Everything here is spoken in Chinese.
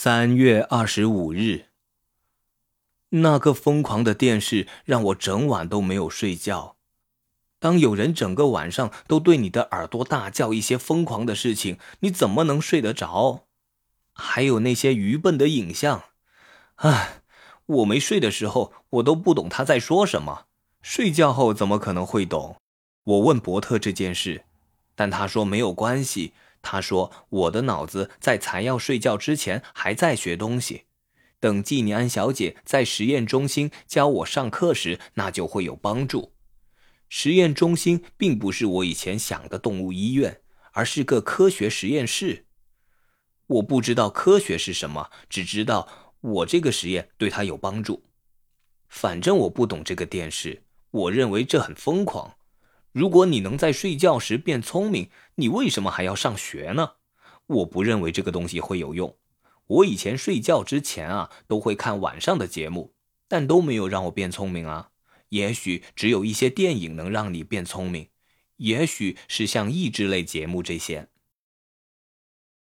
三月二十五日，那个疯狂的电视让我整晚都没有睡觉。当有人整个晚上都对你的耳朵大叫一些疯狂的事情，你怎么能睡得着？还有那些愚笨的影像，唉，我没睡的时候我都不懂他在说什么，睡觉后怎么可能会懂？我问伯特这件事，但他说没有关系。他说：“我的脑子在才要睡觉之前还在学东西，等季尼安小姐在实验中心教我上课时，那就会有帮助。实验中心并不是我以前想的动物医院，而是个科学实验室。我不知道科学是什么，只知道我这个实验对他有帮助。反正我不懂这个电视，我认为这很疯狂。”如果你能在睡觉时变聪明，你为什么还要上学呢？我不认为这个东西会有用。我以前睡觉之前啊，都会看晚上的节目，但都没有让我变聪明啊。也许只有一些电影能让你变聪明，也许是像益智类节目这些。